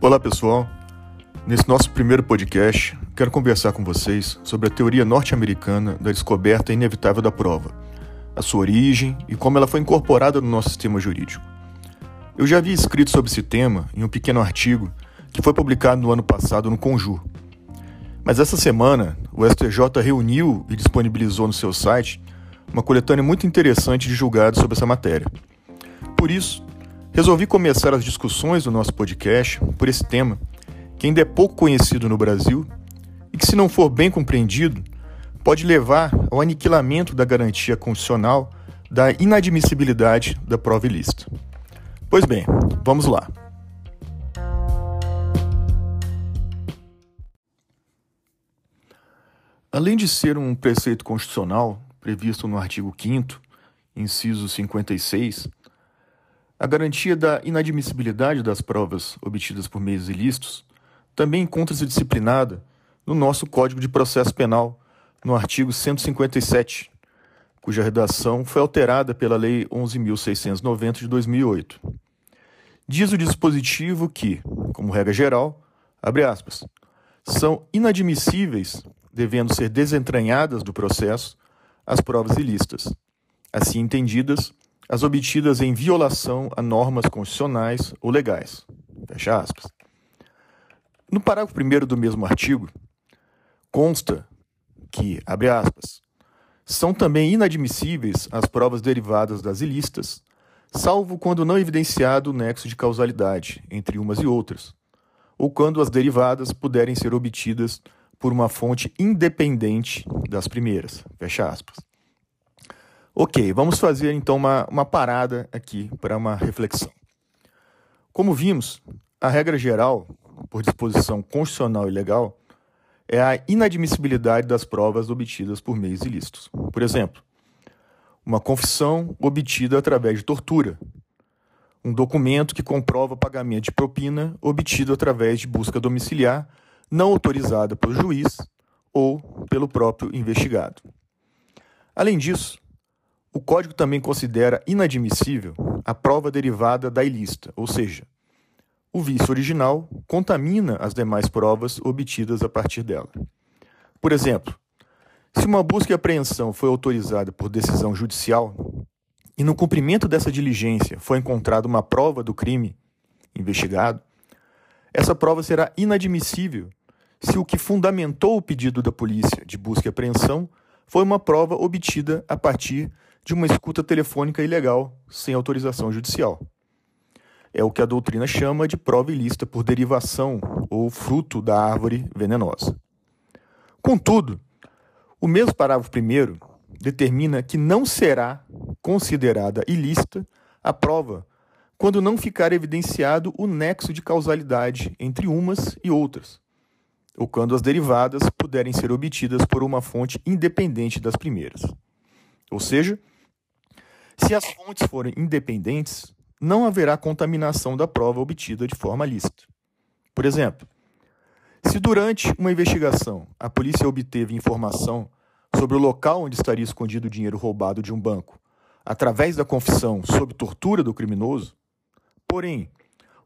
Olá pessoal, nesse nosso primeiro podcast quero conversar com vocês sobre a teoria norte-americana da descoberta inevitável da prova, a sua origem e como ela foi incorporada no nosso sistema jurídico. Eu já havia escrito sobre esse tema em um pequeno artigo que foi publicado no ano passado no Conjur. Mas essa semana o STJ reuniu e disponibilizou no seu site uma coletânea muito interessante de julgados sobre essa matéria. Por isso, resolvi começar as discussões do nosso podcast por esse tema, que ainda é pouco conhecido no Brasil e que, se não for bem compreendido, pode levar ao aniquilamento da garantia constitucional da inadmissibilidade da prova ilícita. Pois bem, vamos lá. Além de ser um preceito constitucional previsto no artigo 5, inciso 56, a garantia da inadmissibilidade das provas obtidas por meios ilícitos também encontra-se disciplinada no nosso Código de Processo Penal, no artigo 157, cuja redação foi alterada pela Lei 11.690 de 2008. Diz o dispositivo que, como regra geral, abre aspas, são inadmissíveis, devendo ser desentranhadas do processo, as provas ilícitas, assim entendidas as obtidas em violação a normas constitucionais ou legais. Fecha aspas. No parágrafo 1 do mesmo artigo, consta que, abre aspas, são também inadmissíveis as provas derivadas das ilícitas, salvo quando não evidenciado o nexo de causalidade entre umas e outras, ou quando as derivadas puderem ser obtidas por uma fonte independente das primeiras. Fecha aspas. Ok, vamos fazer então uma, uma parada aqui para uma reflexão. Como vimos, a regra geral, por disposição constitucional e legal, é a inadmissibilidade das provas obtidas por meios ilícitos. Por exemplo, uma confissão obtida através de tortura, um documento que comprova pagamento de propina obtido através de busca domiciliar não autorizada pelo juiz ou pelo próprio investigado. Além disso, o Código também considera inadmissível a prova derivada da ilícita, ou seja, o vício original contamina as demais provas obtidas a partir dela. Por exemplo, se uma busca e apreensão foi autorizada por decisão judicial e no cumprimento dessa diligência foi encontrada uma prova do crime investigado, essa prova será inadmissível se o que fundamentou o pedido da polícia de busca e apreensão foi uma prova obtida a partir de uma escuta telefônica ilegal sem autorização judicial. É o que a doutrina chama de prova ilícita por derivação ou fruto da árvore venenosa. Contudo, o mesmo parágrafo primeiro determina que não será considerada ilícita a prova quando não ficar evidenciado o nexo de causalidade entre umas e outras, ou quando as derivadas puderem ser obtidas por uma fonte independente das primeiras. Ou seja, se as fontes forem independentes, não haverá contaminação da prova obtida de forma lícita. Por exemplo, se durante uma investigação a polícia obteve informação sobre o local onde estaria escondido o dinheiro roubado de um banco, através da confissão sob tortura do criminoso, porém,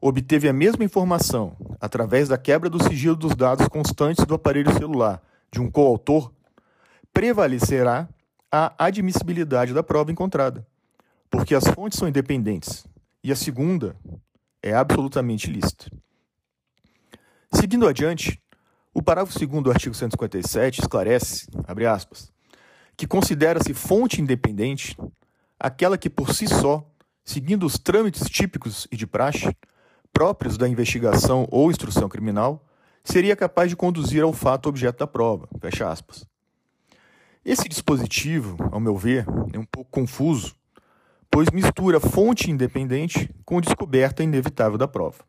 obteve a mesma informação através da quebra do sigilo dos dados constantes do aparelho celular de um coautor, prevalecerá a admissibilidade da prova encontrada porque as fontes são independentes e a segunda é absolutamente lícita. Seguindo adiante, o parágrafo 2 do artigo 157 esclarece, abre aspas, que considera-se fonte independente aquela que por si só, seguindo os trâmites típicos e de praxe, próprios da investigação ou instrução criminal, seria capaz de conduzir ao fato objeto da prova. Fecha aspas. Esse dispositivo, ao meu ver, é um pouco confuso pois mistura fonte independente com descoberta inevitável da prova.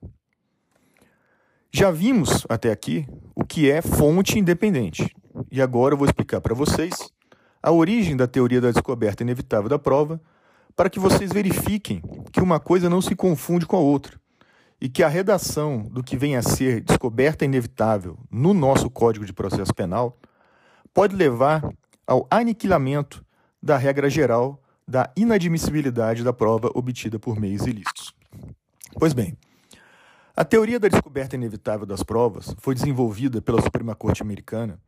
Já vimos até aqui o que é fonte independente, e agora eu vou explicar para vocês a origem da teoria da descoberta inevitável da prova, para que vocês verifiquem que uma coisa não se confunde com a outra e que a redação do que vem a ser descoberta inevitável no nosso Código de Processo Penal pode levar ao aniquilamento da regra geral da inadmissibilidade da prova obtida por meios ilícitos. Pois bem, A teoria da descoberta inevitável das provas foi desenvolvida pela Suprema Corte Americana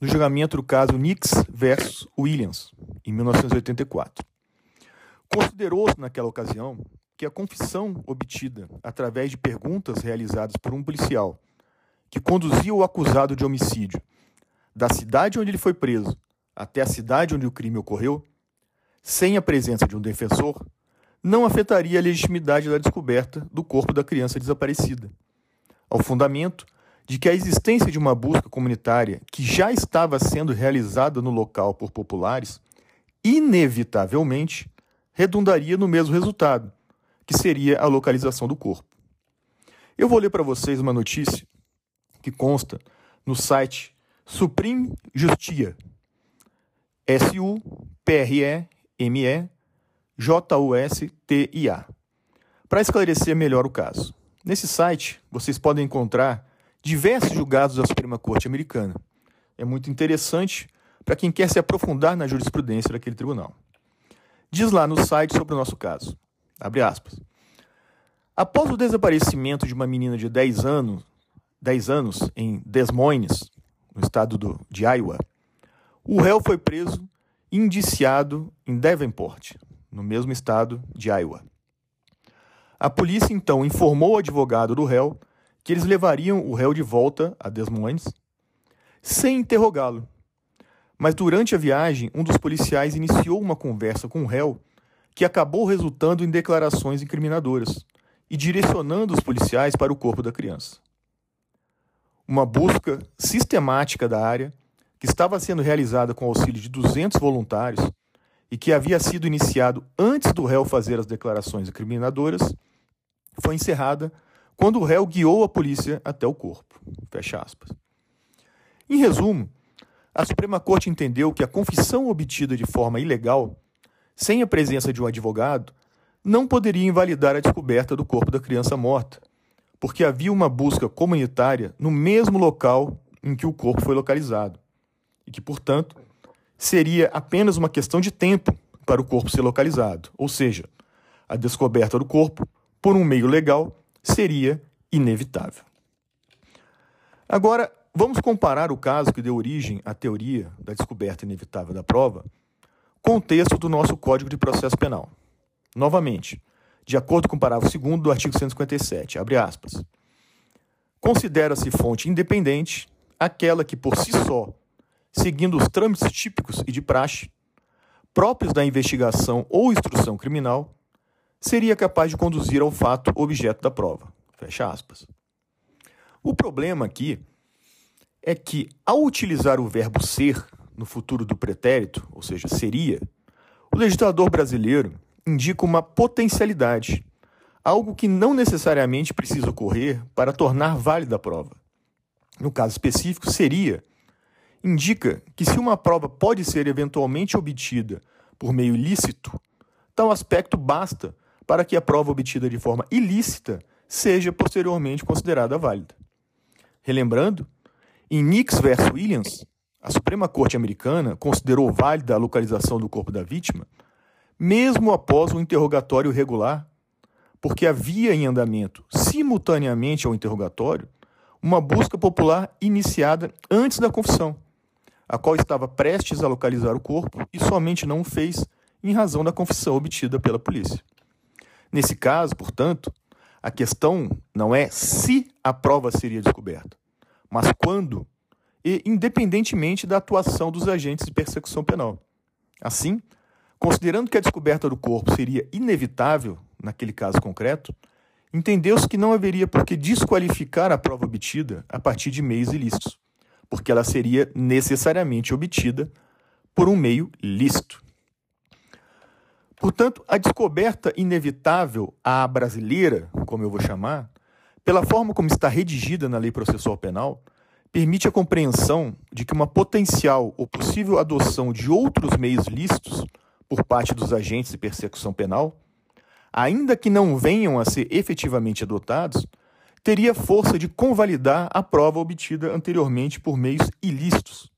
no julgamento do caso Nix versus Williams, em 1984. Considerou-se naquela ocasião que a confissão obtida através de perguntas realizadas por um policial que conduzia o acusado de homicídio da cidade onde ele foi preso até a cidade onde o crime ocorreu, sem a presença de um defensor, não afetaria a legitimidade da descoberta do corpo da criança desaparecida. Ao fundamento de que a existência de uma busca comunitária que já estava sendo realizada no local por populares, inevitavelmente redundaria no mesmo resultado, que seria a localização do corpo. Eu vou ler para vocês uma notícia que consta no site Supreme Justia, S-U-P-R-E-M-E-J-U-S-T-I-A, para esclarecer melhor o caso. Nesse site, vocês podem encontrar diversos julgados da Suprema Corte Americana. É muito interessante para quem quer se aprofundar na jurisprudência daquele tribunal. Diz lá no site sobre o nosso caso. Abre aspas. Após o desaparecimento de uma menina de 10 anos, 10 anos em Des Moines, no estado do, de Iowa, o réu foi preso indiciado em Davenport, no mesmo estado de Iowa. A polícia então informou o advogado do réu que eles levariam o réu de volta a Des Moines sem interrogá-lo. Mas durante a viagem, um dos policiais iniciou uma conversa com o réu que acabou resultando em declarações incriminadoras e direcionando os policiais para o corpo da criança uma busca sistemática da área que estava sendo realizada com auxílio de 200 voluntários e que havia sido iniciado antes do réu fazer as declarações incriminadoras, foi encerrada quando o réu guiou a polícia até o corpo. Fecha aspas. Em resumo, a Suprema Corte entendeu que a confissão obtida de forma ilegal, sem a presença de um advogado, não poderia invalidar a descoberta do corpo da criança morta, porque havia uma busca comunitária no mesmo local em que o corpo foi localizado, e que, portanto, seria apenas uma questão de tempo para o corpo ser localizado, ou seja, a descoberta do corpo, por um meio legal, seria inevitável. Agora, vamos comparar o caso que deu origem à teoria da descoberta inevitável da prova com o texto do nosso Código de Processo Penal. Novamente, de acordo com o parágrafo 2 do artigo 157, abre aspas. Considera-se fonte independente aquela que por si só, seguindo os trâmites típicos e de praxe, próprios da investigação ou instrução criminal, seria capaz de conduzir ao fato objeto da prova. Fecha aspas. O problema aqui é que, ao utilizar o verbo ser no futuro do pretérito, ou seja, seria, o legislador brasileiro indica uma potencialidade, algo que não necessariamente precisa ocorrer para tornar válida a prova. No caso específico, seria indica que se uma prova pode ser eventualmente obtida por meio ilícito, tal aspecto basta para que a prova obtida de forma ilícita seja posteriormente considerada válida. Relembrando, em Nix versus Williams, a Suprema Corte Americana considerou válida a localização do corpo da vítima mesmo após o interrogatório regular, porque havia em andamento, simultaneamente ao interrogatório, uma busca popular iniciada antes da confissão, a qual estava prestes a localizar o corpo e somente não o fez em razão da confissão obtida pela polícia. Nesse caso, portanto, a questão não é se a prova seria descoberta, mas quando e independentemente da atuação dos agentes de persecução penal. Assim, Considerando que a descoberta do corpo seria inevitável naquele caso concreto, entendeu-se que não haveria por que desqualificar a prova obtida a partir de meios ilícitos, porque ela seria necessariamente obtida por um meio lícito. Portanto, a descoberta inevitável à brasileira, como eu vou chamar, pela forma como está redigida na lei processual penal, permite a compreensão de que uma potencial ou possível adoção de outros meios lícitos por parte dos agentes de persecução penal, ainda que não venham a ser efetivamente adotados, teria força de convalidar a prova obtida anteriormente por meios ilícitos.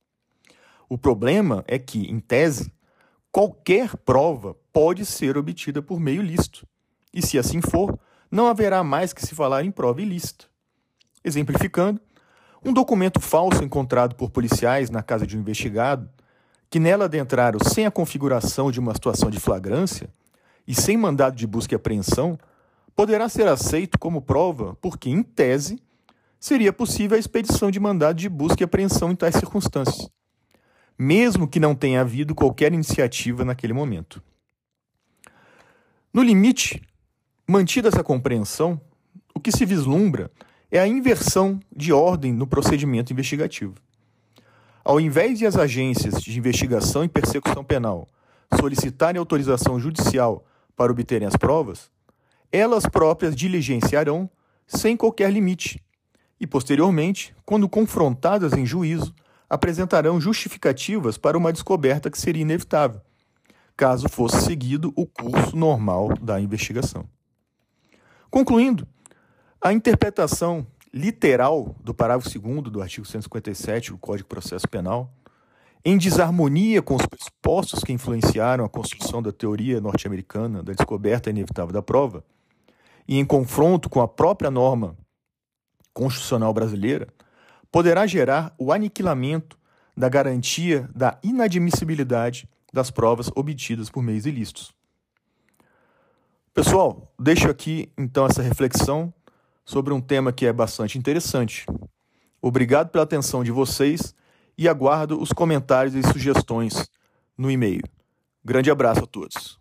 O problema é que, em tese, qualquer prova pode ser obtida por meio lícito. E se assim for, não haverá mais que se falar em prova ilícita. Exemplificando, um documento falso encontrado por policiais na casa de um investigado, que nela adentraram sem a configuração de uma situação de flagrância e sem mandado de busca e apreensão, poderá ser aceito como prova porque, em tese, seria possível a expedição de mandado de busca e apreensão em tais circunstâncias, mesmo que não tenha havido qualquer iniciativa naquele momento. No limite, mantida essa compreensão, o que se vislumbra é a inversão de ordem no procedimento investigativo. Ao invés de as agências de investigação e persecução penal solicitarem autorização judicial para obterem as provas, elas próprias diligenciarão sem qualquer limite e, posteriormente, quando confrontadas em juízo, apresentarão justificativas para uma descoberta que seria inevitável, caso fosse seguido o curso normal da investigação. Concluindo, a interpretação literal do parágrafo 2 do artigo 157 do Código de Processo Penal, em desarmonia com os pressupostos que influenciaram a construção da teoria norte-americana da descoberta inevitável da prova, e em confronto com a própria norma constitucional brasileira, poderá gerar o aniquilamento da garantia da inadmissibilidade das provas obtidas por meios ilícitos. Pessoal, deixo aqui então essa reflexão sobre um tema que é bastante interessante. Obrigado pela atenção de vocês e aguardo os comentários e sugestões no e-mail. Grande abraço a todos.